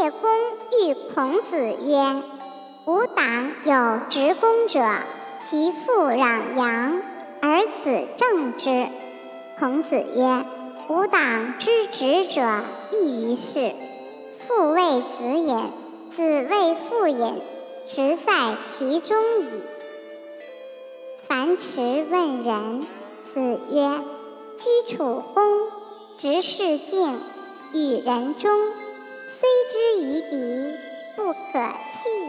叶公遇孔子曰：“吾党有执公者，其父攘阳，而子正之。”孔子曰：“吾党之执者，亦于是。父为子隐，子为父隐，直在其中矣。”樊迟问仁，子曰：“居处恭，执事敬，与人忠。”虽之夷狄，不可弃。